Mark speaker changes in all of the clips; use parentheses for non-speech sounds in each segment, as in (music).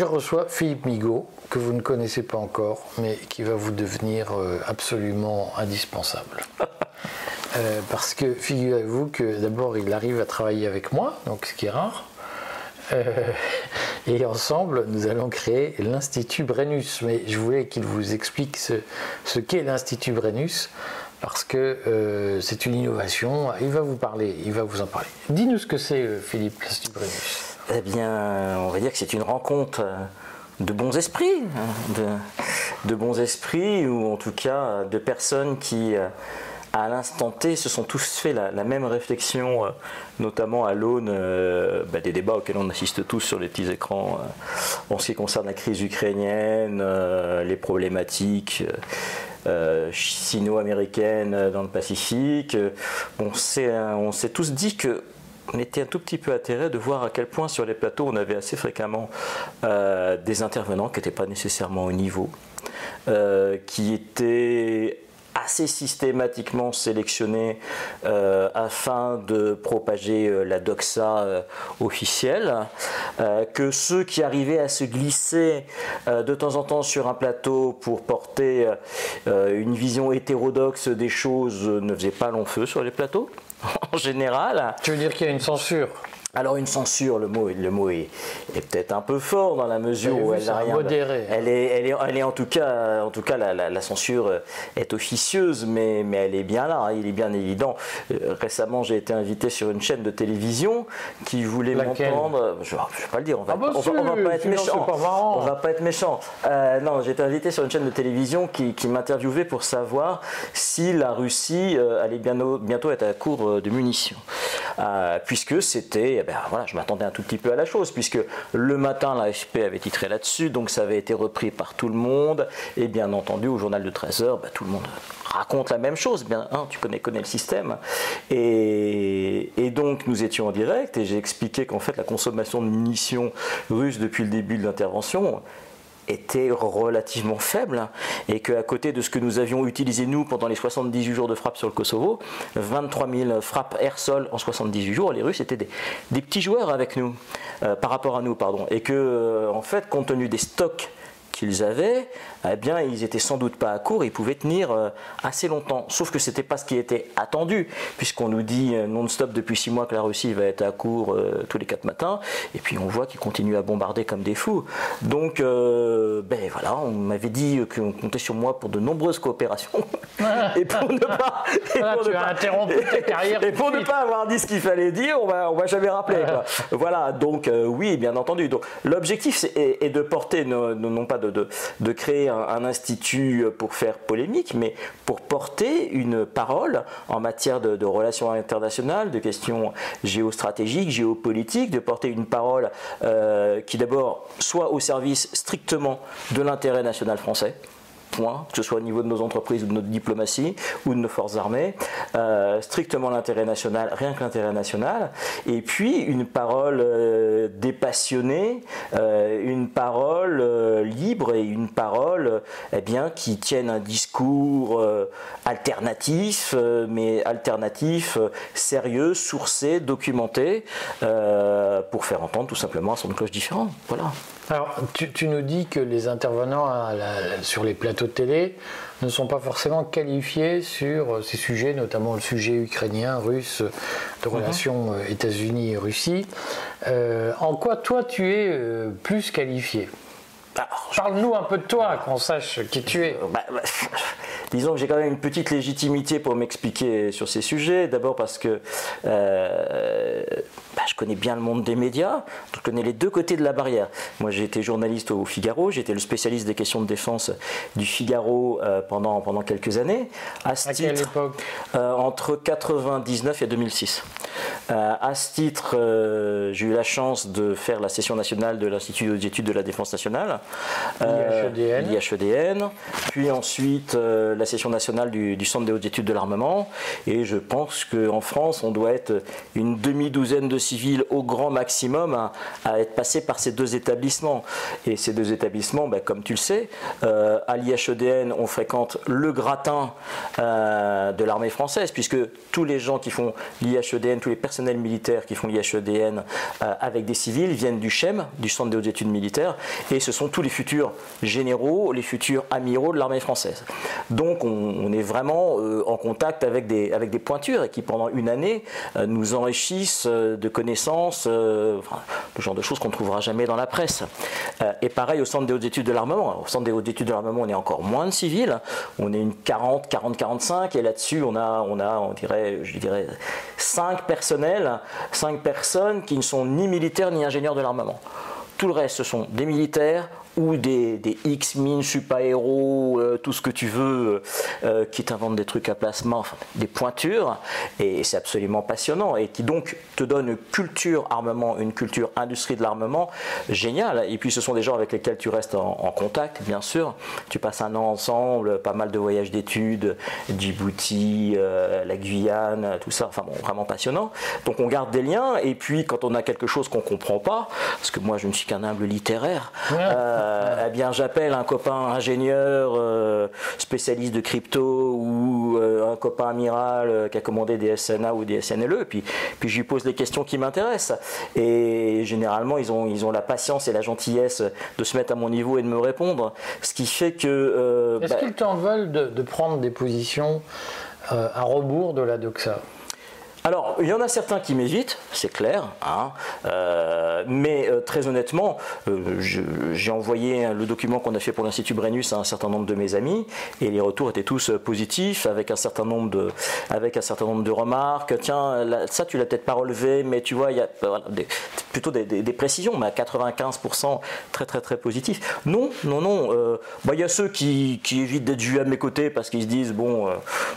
Speaker 1: je reçois Philippe Migaud, que vous ne connaissez pas encore, mais qui va vous devenir euh, absolument indispensable. (laughs) Euh, parce que figurez-vous que d'abord il arrive à travailler avec moi, donc ce qui est rare. Euh, (laughs) et ensemble, nous allons créer l'Institut Brennus. Mais je voulais qu'il vous explique ce, ce qu'est l'Institut Brennus, parce que c'est une innovation. Il va vous parler, il va vous en parler. Dis-nous ce que c'est, Philippe, l'Institut Brennus.
Speaker 2: Eh bien, on va dire que c'est une rencontre euh, de bons esprits, hein, de, bons esprits, ou en tout cas de personnes qui, euh, à l'instant T, se sont tous fait la, même réflexion, euh, notamment à l'aune bah, des débats auxquels on assiste tous sur les petits écrans en ce qui concerne la crise ukrainienne, les problématiques. sino-américaines dans le Pacifique. on s'est tous dit que on était un tout petit peu atterré de voir à quel point sur les plateaux on avait assez fréquemment euh, des intervenants qui n'étaient pas nécessairement au niveau, euh, qui étaient assez systématiquement sélectionnés euh, afin de propager la doxa officielle, que ceux qui arrivaient à se glisser de temps en temps sur un plateau pour porter une vision hétérodoxe des choses ne faisaient pas long feu sur les plateaux. En général.
Speaker 1: Tu veux dire qu'il y a une censure?
Speaker 2: Alors une censure, le mot, le mot est, peut-être un peu fort dans la mesure où elle, rien, elle, est, elle, est, elle est en tout cas, en tout cas la, censure est officieuse, mais, mais elle est bien là, hein, il est bien évident. Euh, récemment, j'ai été invité sur une chaîne de télévision qui voulait m'entendre. Je ne vais pas le dire, on va,
Speaker 1: ah bah
Speaker 2: va, pas être méchant. On va pas être méchant. non, j'ai été invité sur une chaîne de télévision qui, qui m'interviewait pour savoir si la Russie euh, allait bientôt, bientôt être à court de munitions, euh, puisque c'était eh ben, voilà, je m'attendais un tout petit peu à la chose, puisque le matin, l'AFP avait titré là-dessus, donc ça avait été repris par tout le monde, et bien entendu, au journal de 13h, bah, tout le monde raconte la même chose, bien, hein, tu connais, connais le système. Et, et, donc, nous étions en direct, et j'ai expliqué qu'en fait, la consommation de munitions russes depuis le début de l'intervention, était relativement faible et qu'à côté de ce que nous avions utilisé nous pendant les 78 jours de frappe sur le Kosovo, 23 000 frappes air-sol en 78 jours, les Russes étaient des, petits joueurs avec nous, euh, par rapport à nous, pardon, et que euh, en fait, compte tenu des stocks qu'ils avaient, eh bien, ils étaient sans doute pas à court ils pouvaient tenir euh, assez longtemps. Sauf que c'était pas ce qui était attendu, puisqu'on nous dit euh, non-stop depuis six mois que la Russie va être à court euh, tous les quatre matins, et puis on voit qu'ils continuent à bombarder comme des fous. Donc, ben voilà, on m'avait dit qu'on comptait sur moi pour de nombreuses coopérations, (laughs) et pour ne pas, et pour ne pas, (laughs) et pour ne pas avoir dit ce qu'il fallait dire, on va, on va jamais rappeler. (laughs) Voilà, donc oui, bien entendu. Donc l'objectif est, de porter, non, pas de, créer un, institut pour faire polémique, mais pour porter une parole en matière de, relations internationales, de questions géostratégiques, géopolitiques, de porter une parole euh, qui d'abord soit au service strictement de l'intérêt national français, point, que ce soit au niveau de nos entreprises ou de notre diplomatie ou de nos forces armées, euh, strictement l'intérêt national, rien que l'intérêt national, et puis une parole euh, dépassionnée, euh, une parole libre et une parole eh bien, qui tienne un discours alternatif, mais alternatif, sérieux, sourcé, documenté, pour faire entendre tout simplement un son de cloche différent. Voilà.
Speaker 1: Alors, tu, nous dis que les intervenants sur les plateaux de télé ne sont pas forcément qualifiés sur euh, ces sujets, notamment le sujet ukrainien, russe, de mhm. relations euh, États-Unis-Russie. Euh, en quoi toi tu es plus qualifié? Parle-nous un peu de toi, qu'on sache qui tu es. Bah, bah, (laughs)
Speaker 2: disons que j'ai quand même une petite légitimité pour m'expliquer sur ces sujets. D'abord parce que euh, bah, je connais bien le monde des médias, je connais les deux côtés de la barrière. Moi j'ai été journaliste au Figaro, j'étais le spécialiste des questions de défense du Figaro euh, pendant, pendant quelques années.
Speaker 1: À, quelle époque
Speaker 2: euh, Entre 99 et 2006. à ce titre, j'ai eu la chance de faire la session nationale de l'Institut d'études de la défense nationale, l'IHEDN, puis ensuite la session nationale du, Centre des hautes études de l'armement. Et je pense qu'en France, on doit être une demi-douzaine de au grand maximum à, être passés par ces deux établissements. Et ces deux établissements, ben, comme tu le sais, euh, à l'IHEDN, on fréquente le gratin euh, de l'armée française, puisque tous les gens qui font l'IHEDN, tous les personnel militaire qui font l'IHEDN avec des civils viennent du CHEM, du Centre des hautes études militaires, et ce sont tous les futurs généraux, les futurs amiraux de l'armée française. Donc on, est vraiment en contact avec des, avec des pointures et qui pendant une année nous enrichissent de connaissances, le genre de choses qu'on ne trouvera jamais dans la presse. et pareil au Centre des hautes études de l'armement. Au Centre des hautes études de l'armement, on est encore moins de civils. On est une 40, 40, 45 et là-dessus, on a, on a, on dirait, je dirais, 5 personnels, 5 personnes qui ne sont ni militaires ni ingénieurs de l'armement. Tout le reste, ce sont des militaires ou des, X-Min, super-héros, euh, tout ce que tu veux, euh, qui t'inventent des trucs à placement, des pointures, et c'est absolument passionnant, et qui donc te donne une culture armement, une culture industrie de l'armement géniale. Et puis ce sont des gens avec lesquels tu restes en, contact, bien sûr. Tu passes un an ensemble, pas mal de voyages d'études, Djibouti, euh, la Guyane, tout ça, enfin bon, vraiment passionnant. Donc on garde des liens, et puis quand on a quelque chose qu'on comprend pas, parce que moi je ne suis qu'un humble littéraire, euh, eh bien, j'appelle un copain ingénieur euh, spécialiste de crypto ou euh, un copain amiral qui a commandé des SNA ou des SNLE, puis, puis je lui pose les questions qui m'intéressent. Et généralement, ils ont, ils ont la patience et la gentillesse de se mettre à mon niveau et de me répondre. Ce qui fait que.
Speaker 1: Est-ce bah qu'ils t'en veulent de, de, prendre des positions à rebours de la doxa?
Speaker 2: Alors, il y en a certains qui m'évitent, c'est clair, hein, euh, mais euh, très honnêtement, euh, j'ai envoyé le document qu'on a fait pour l'Institut Brennus à un certain nombre de mes amis, et les retours étaient tous positifs, avec un certain nombre de, avec un certain nombre de remarques. Tiens, ça tu l'as peut-être pas relevé, mais tu vois, il y a plutôt des, précisions, mais à 95% très très très positifs. Non, non, non. Bah, il y a ceux qui, évitent d'être vus à mes côtés parce qu'ils se disent, bon,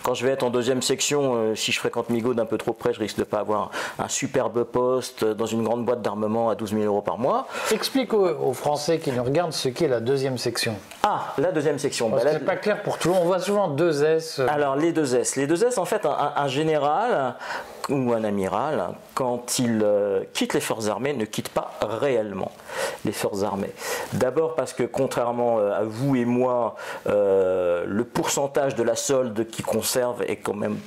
Speaker 2: quand je vais être en deuxième section, si je fréquente Migo d'un peu trop près, je risque de pas avoir un superbe poste dans une grande boîte d'armement à 12 000 euros par mois.
Speaker 1: Explique aux, Français qui nous regardent ce qu'est la deuxième section.
Speaker 2: Ah, la deuxième section.
Speaker 1: Bah, c'est pas clair pour tout le monde. On voit souvent deux S.
Speaker 2: Alors, les deux S. Les deux S, en fait, un, général ou un amiral, quand il euh, quitte les forces armées, ne quitte pas réellement les forces armées. D'abord parce que contrairement euh, à vous et moi, euh, le pourcentage de la solde qui conserve est quand même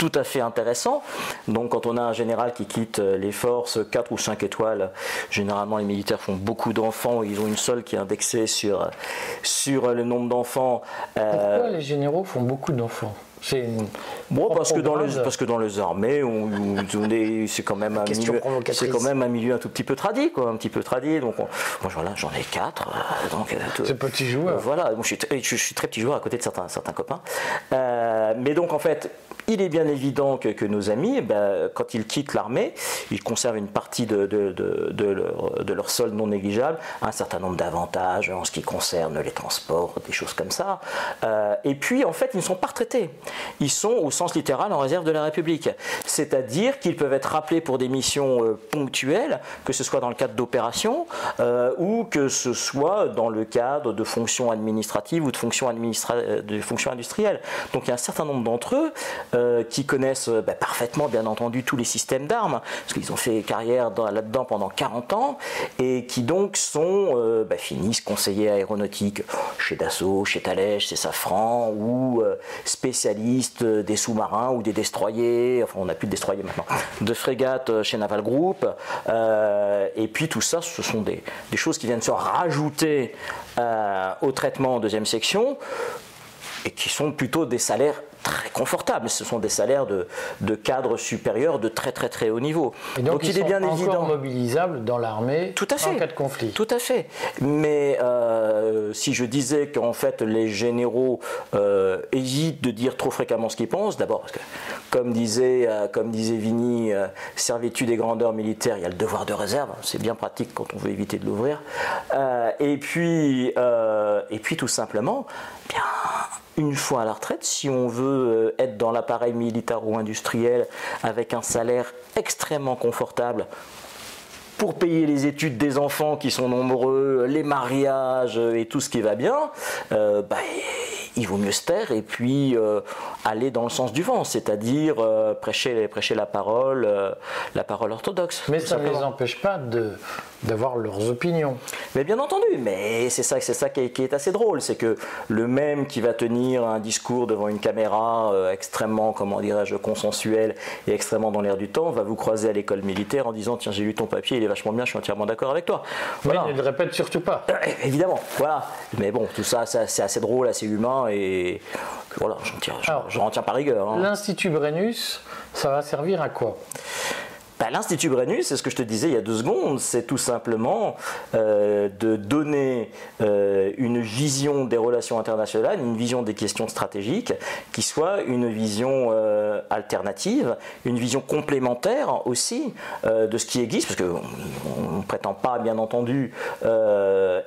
Speaker 2: tout à fait intéressant. Donc quand on a un général qui quitte euh, les forces 4 ou 5 étoiles, généralement les militaires font beaucoup d'enfants, ils ont une solde qui est indexée sur, sur le nombre d'enfants.
Speaker 1: Euh, les généraux font beaucoup d'enfants.
Speaker 2: C'est bon parce que dans les parce que dans les armées on, c'est quand même un milieu c'est quand même un milieu un tout petit peu tradit quoi un petit peu tradit. Donc moi voilà j'en ai quatre
Speaker 1: euh, donc c'est petit joueur.
Speaker 2: Voilà je, suis, je, suis, très petit joueur à côté de certains certains copains. Mais donc en fait il est bien évident que, nos amis, eh ben, quand ils quittent l'armée, ils conservent une partie de, leur, solde non négligeable, un certain nombre d'avantages en ce qui concerne les transports, des choses comme ça. Euh, et puis, en fait, ils ne sont pas retraités. Ils sont, au sens littéral, en réserve de la République. C'est-à-dire qu'ils peuvent être rappelés pour des missions euh, ponctuelles, que ce soit dans le cadre d'opérations euh, ou que ce soit dans le cadre de fonctions administratives ou de fonctions, fonctions industrielles. Donc, il y a un certain nombre d'entre eux euh, qui connaissent euh, bah, parfaitement, bien entendu, tous les systèmes d'armes, parce qu'ils ont fait carrière là-dedans pendant 40 ans, et qui donc sont, euh, bah, finissent conseillers aéronautiques chez Dassault, chez Thales, chez Safran, ou spécialistes des sous-marins ou des destroyers, enfin on n'a plus de destroyers maintenant, de frégates chez Naval Group, et puis tout ça, ce sont des, des choses qui viennent se rajouter au traitement en deuxième section, et qui sont plutôt des salaires très confortables. Ce sont des salaires de, de cadres supérieurs de très très très haut niveau.
Speaker 1: donc, il est bien évident mobilisable dans l'armée tout à fait, en cas de conflit.
Speaker 2: Tout à fait. Mais euh, si je disais qu'en fait les généraux euh, hésitent de dire trop fréquemment ce qu'ils pensent, d'abord parce que comme disait euh, comme disait Vigny, servitude des grandeurs militaires, il y a le devoir de réserve. C'est bien pratique quand on veut éviter de l'ouvrir. et puis et puis tout simplement, bien une fois à la retraite, si on veut euh, être dans l'appareil militaire ou industriel avec un salaire extrêmement confortable, pour payer les études des enfants qui sont nombreux, les mariages et tout ce qui va bien, euh, bah, il vaut mieux se taire et puis euh, aller dans le sens du vent, c'est-à-dire prêcher, prêcher la parole, la parole orthodoxe.
Speaker 1: Mais ça ne les empêche pas de d'avoir leurs opinions.
Speaker 2: Mais bien entendu, mais c'est ça, c'est ça qui est, assez drôle, c'est que le même qui va tenir un discours devant une caméra euh, extrêmement, comment dirais-je, consensuel et extrêmement dans l'air du temps, va vous croiser à l'école militaire en disant tiens j'ai lu ton papier, il est vachement bien, je suis entièrement d'accord avec toi.
Speaker 1: Voilà. ne le répète surtout pas.
Speaker 2: Euh, évidemment, voilà. Mais bon, tout ça, c'est assez drôle, assez humain et voilà, j'en retiens pas rigueur.
Speaker 1: Hein. L'Institut Brennus, ça va servir à quoi?
Speaker 2: Bah, L'Institut Brennus, c'est ce que je te disais il y a deux secondes, c'est tout simplement euh, de donner euh, une vision des relations internationales, une vision des questions stratégiques, qui soit une vision euh, alternative, une vision complémentaire aussi de ce qui existe, parce qu'on ne prétend pas, bien entendu,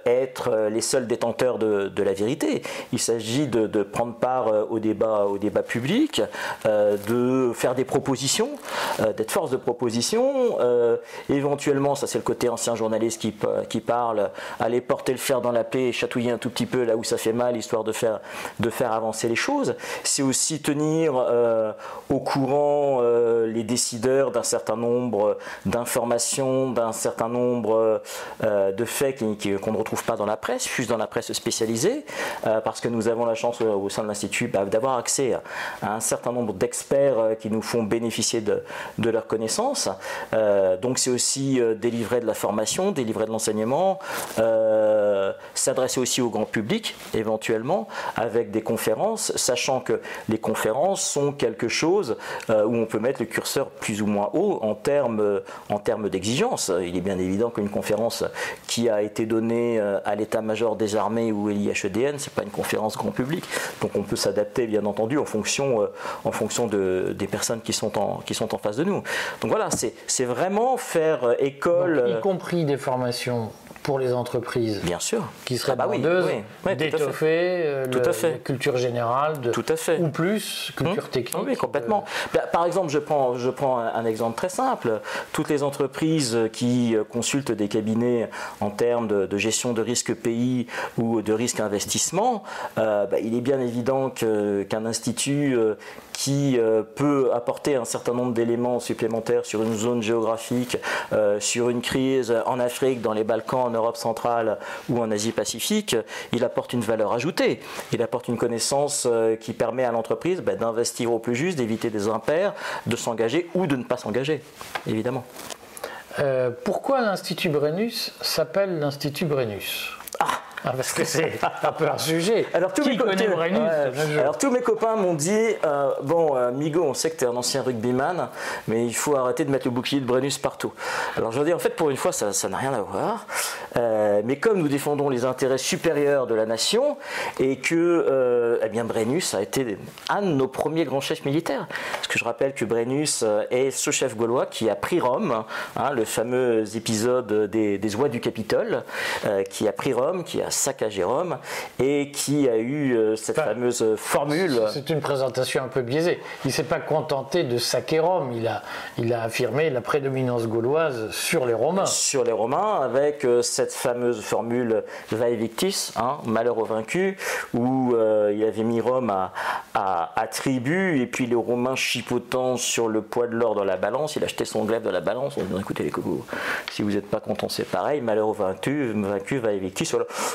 Speaker 2: être les seuls détenteurs de, la vérité. Il s'agit de, de, prendre part au débat, au débat public, de faire des propositions, d'être force de proposition euh, éventuellement, ça c'est le côté ancien journaliste qui, qui, parle, aller porter le fer dans la plaie et chatouiller un tout petit peu là où ça fait mal, histoire de faire, de faire avancer les choses. C'est aussi tenir euh, au courant euh, les décideurs d'un certain nombre d'informations, d'un certain nombre de faits qu'on ne retrouve pas dans la presse, juste dans la presse spécialisée, parce que nous avons la chance au sein de l'Institut bah, d'avoir accès à, un certain nombre d'experts qui nous font bénéficier de, de leurs connaissances. Euh, donc c'est aussi euh, délivrer de la formation, délivrer de l'enseignement, euh, s'adresser aussi au grand public éventuellement avec des conférences, sachant que les conférences sont quelque chose où on peut mettre le curseur plus ou moins haut en termes en termes d'exigence. Il est bien évident qu'une conférence qui a été donnée à l'état-major des armées ou à l'IHEDN, c'est pas une conférence grand public, donc on peut s'adapter bien entendu en fonction en fonction de, des personnes qui sont en qui sont en face de nous. Donc voilà, c'est vraiment faire euh, école.
Speaker 1: y compris des formations pour les entreprises.
Speaker 2: Bien sûr.
Speaker 1: Qui seraient ah bah d'étoffer euh, la culture générale, de,
Speaker 2: tout à fait.
Speaker 1: ou plus, culture hum technique.
Speaker 2: Oui, complètement. Bah, par exemple, je prends, je prends un, exemple très simple. Toutes les entreprises qui euh, consultent des cabinets en termes de, gestion de risque pays ou de risque investissement, bah, il est bien évident qu'un institut qui euh, peut apporter un certain nombre d'éléments supplémentaires sur une zone géographique, euh, sur une crise en Afrique, dans les Balkans, Europe centrale ou en Asie-Pacifique, il apporte une valeur ajoutée. Il apporte une connaissance euh, qui permet à l'entreprise bah, d'investir au plus juste, d'éviter des impairs, de s'engager ou de ne pas s'engager, évidemment.
Speaker 1: pourquoi l'Institut Brennus s'appelle l'Institut Brennus? Ah, parce que c'est un peu un sujet.
Speaker 2: Alors tous, mes, alors, tous mes copains m'ont dit euh, Bon, euh, Migo, on sait que tu es un ancien rugbyman, mais il faut arrêter de mettre le bouclier de Brennus partout. Alors je dis En fait, pour une fois, ça n'a rien à voir. Euh, mais comme nous défendons les intérêts supérieurs de la nation, et que eh bien, Brennus a été un de nos premiers grands chefs militaires. Parce que je rappelle que Brennus est ce chef gaulois qui a pris Rome, hein, le fameux épisode des, des oies du Capitole, qui a pris Rome, qui a saccagé Rome et qui a eu euh, cette fameuse formule.
Speaker 1: C'est une présentation un peu biaisée. Il ne s'est pas contenté de saquer Rome, il a, il a affirmé la prédominance gauloise sur les Romains.
Speaker 2: Sur les Romains, avec euh, cette fameuse formule Vae Victis, hein, malheur aux vaincus, où euh, il avait mis Rome à, à, tribu, et puis les Romains chipotant sur le poids de l'or dans la balance, il achetait son glaive dans la balance, on dit écoutez les cocos, si vous n'êtes pas content c'est pareil, malheur aux vaincus, vaincu, Vae Victis, voilà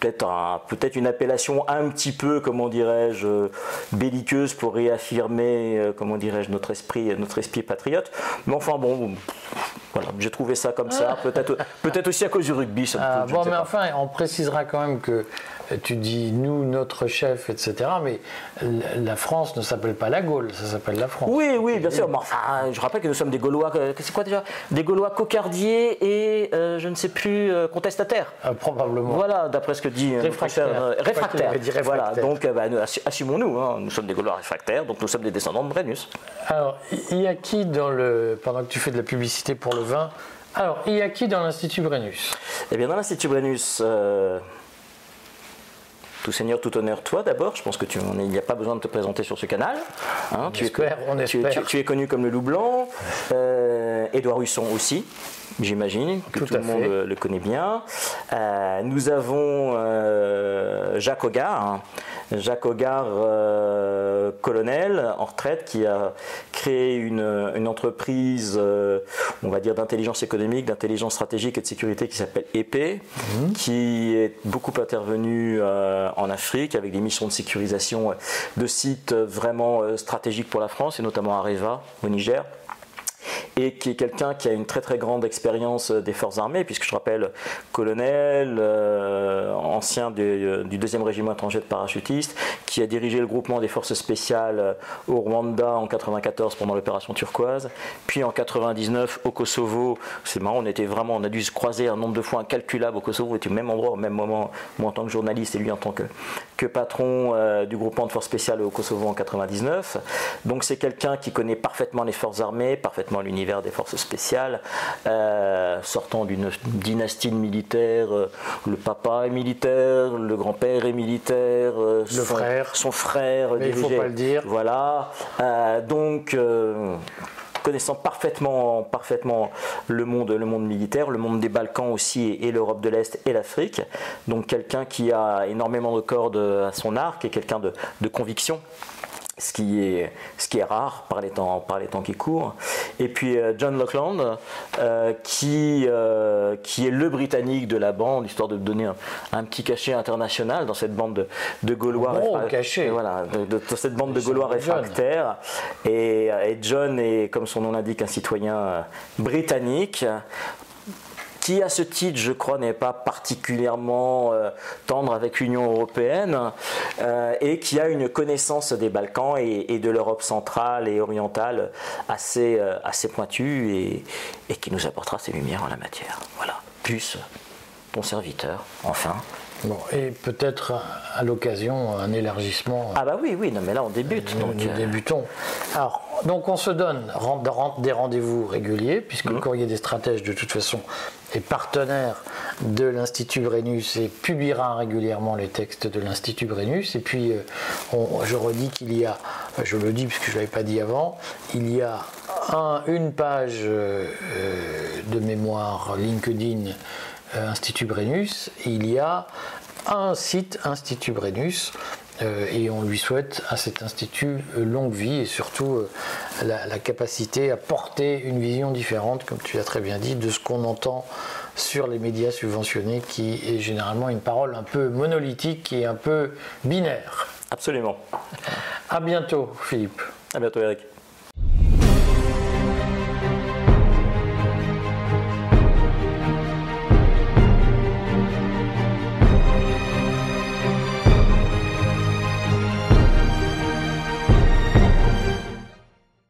Speaker 2: peut-être peut-être une appellation un petit peu, comment dirais-je, belliqueuse pour réaffirmer, euh, comment dirais-je, notre esprit, notre esprit patriote. Mais enfin bon, voilà, j'ai trouvé ça comme ça. Peut-être, peut-être aussi à cause du rugby. Ça
Speaker 1: ah, bon, mais enfin, on précisera quand même que tu dis nous, notre chef, etc. Mais la France ne s'appelle pas la Gaule, ça s'appelle la France.
Speaker 2: Oui, oui, bien sûr. enfin, je rappelle que nous sommes des Gaulois, c'est quoi déjà? Des Gaulois cocardiers et euh, je ne sais plus, euh, contestataires.
Speaker 1: Ah, probablement.
Speaker 2: Voilà, d'après ce que dit
Speaker 1: euh, réfractaires.
Speaker 2: réfractaires. Voilà, donc bah, assumons-nous, hein. nous sommes des Gaulois réfractaires, donc nous sommes des descendants de Brennus.
Speaker 1: Alors, il y a qui dans le. Pendant que tu fais de la publicité pour le vin, alors, il y a qui dans l'Institut Brennus?
Speaker 2: Eh bien, dans l'Institut Brennus, tout seigneur, tout honneur, toi d'abord. Je pense que tu il n'y a pas besoin de te présenter sur ce canal.
Speaker 1: Hein. tu, es,
Speaker 2: tu, es, connu comme le loup blanc. Euh, Édouard Husson aussi, j'imagine, que tout, le monde le, connaît bien. Euh, nous avons euh, Jacques Hogar, hein, Jacques Hogar, euh, colonel en retraite, qui a créé une, entreprise, euh, on va dire, d'intelligence économique, d'intelligence stratégique et de sécurité qui s'appelle EP, mhm. qui est beaucoup intervenu en Afrique avec des missions de sécurisation de sites vraiment stratégiques pour la France, et notamment à Reva, au Niger et qui est quelqu'un qui a une très très grande expérience des forces armées, puisque je rappelle colonel, euh, ancien du, du, deuxième régiment étranger de parachutistes, qui a dirigé le groupement des forces spéciales au Rwanda en 94 pendant l'opération turquoise, puis en 99 au Kosovo. C'est marrant, on était vraiment, on a dû se croiser un nombre de fois incalculable au Kosovo, on était au même endroit, au même moment, moi en tant que journaliste et lui en tant que, que patron euh, du groupement de forces spéciales au Kosovo en 99. Donc c'est quelqu'un qui connaît parfaitement les forces armées, parfaitement l'univers des forces spéciales, euh, sortant d'une dynastie militaire. Euh, le papa est militaire, le grand-père est militaire,
Speaker 1: euh, le son, frère,
Speaker 2: son frère.
Speaker 1: Mais il ne faut pas le dire.
Speaker 2: Voilà. donc connaissant parfaitement, parfaitement le monde, le monde militaire, le monde des Balkans aussi et, l'Europe de l'Est et l'Afrique. Donc quelqu'un qui a énormément de cordes à son arc et quelqu'un de, de conviction ce qui est, ce qui est rare par les, temps, par les temps qui courent. Et puis euh, John Lockland, euh, qui, euh, qui est le Britannique de la bande, histoire de donner un, petit cachet international dans cette bande de, de Gaulois
Speaker 1: réfractaires.
Speaker 2: Voilà, de, cette bande de Gaulois réfractaires. Et, et, John est, comme son nom l'indique, un citoyen britannique qui à ce titre, je crois, n'est pas particulièrement euh, tendre avec l'Union européenne euh, et qui a une connaissance des Balkans et, de l'Europe centrale et orientale assez, euh, assez pointue et, et, qui nous apportera ses lumières en la matière. Voilà. Plus ton serviteur, enfin.
Speaker 1: Bon, et peut-être à l'occasion un élargissement.
Speaker 2: Ah bah oui, oui, non mais là on débute.
Speaker 1: Nous, donc, débutons. Alors, donc on se donne des rendez-vous réguliers, puisque le mmh. courrier des stratèges de toute façon est partenaire de l'Institut Brennus et publiera régulièrement les textes de l'Institut Brennus. Et puis, euh, je redis qu'il y a, je le dis puisque je ne l'avais pas dit avant, il y a une page euh, de mémoire LinkedIn euh, Institut Brennus, il y a un site Institut Brennus euh, et on lui souhaite à cet institut euh, longue vie et surtout euh, la, capacité à porter une vision différente, comme tu l'as très bien dit, de ce qu'on entend sur les médias subventionnés, qui est généralement une parole un peu monolithique et un peu binaire.
Speaker 2: Absolument.
Speaker 1: À bientôt, Philippe.
Speaker 2: À bientôt, Eric.